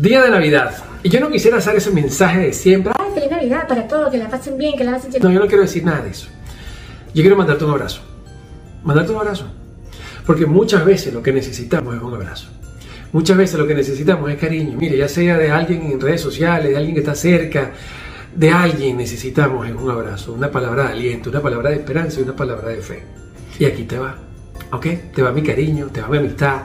Día de Navidad. Y yo no quisiera hacer ese mensaje de siempre. Ay, feliz Navidad para todos, que la pasen bien, que la pasen No, yo no quiero decir nada de eso. Yo quiero mandarte un abrazo. Mandarte un abrazo. Porque muchas veces lo que necesitamos es un abrazo. Muchas veces lo que necesitamos es cariño. Mire, ya sea de alguien en redes sociales, de alguien que está cerca, de alguien necesitamos es un abrazo, una palabra de aliento, una palabra de esperanza y una palabra de fe. Y aquí te va. ¿Ok? Te va mi cariño, te va mi amistad,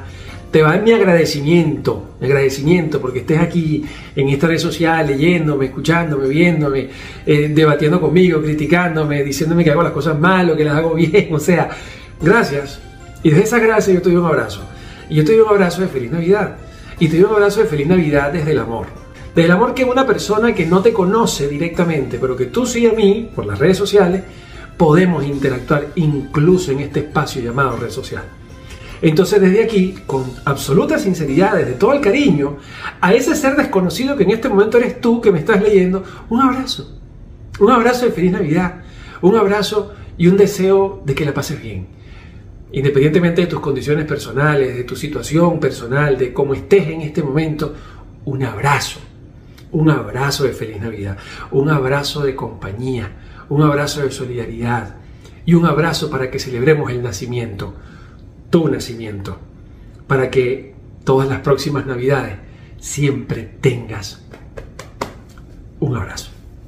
te va mi agradecimiento, mi agradecimiento porque estés aquí en esta red social leyéndome, escuchándome, viéndome, eh, debatiendo conmigo, criticándome, diciéndome que hago las cosas mal o que las hago bien. O sea, gracias. Y desde esa gracia yo te doy un abrazo. Y yo te doy un abrazo de feliz Navidad. Y te doy un abrazo de feliz Navidad desde el amor. Desde el amor que una persona que no te conoce directamente, pero que tú sí a mí, por las redes sociales, podemos interactuar incluso en este espacio llamado red social. Entonces desde aquí, con absoluta sinceridad, desde todo el cariño, a ese ser desconocido que en este momento eres tú que me estás leyendo, un abrazo. Un abrazo de feliz Navidad. Un abrazo y un deseo de que la pases bien. Independientemente de tus condiciones personales, de tu situación personal, de cómo estés en este momento, un abrazo. Un abrazo de feliz Navidad. Un abrazo de compañía. Un abrazo de solidaridad. Y un abrazo para que celebremos el nacimiento tu nacimiento, para que todas las próximas navidades siempre tengas un abrazo.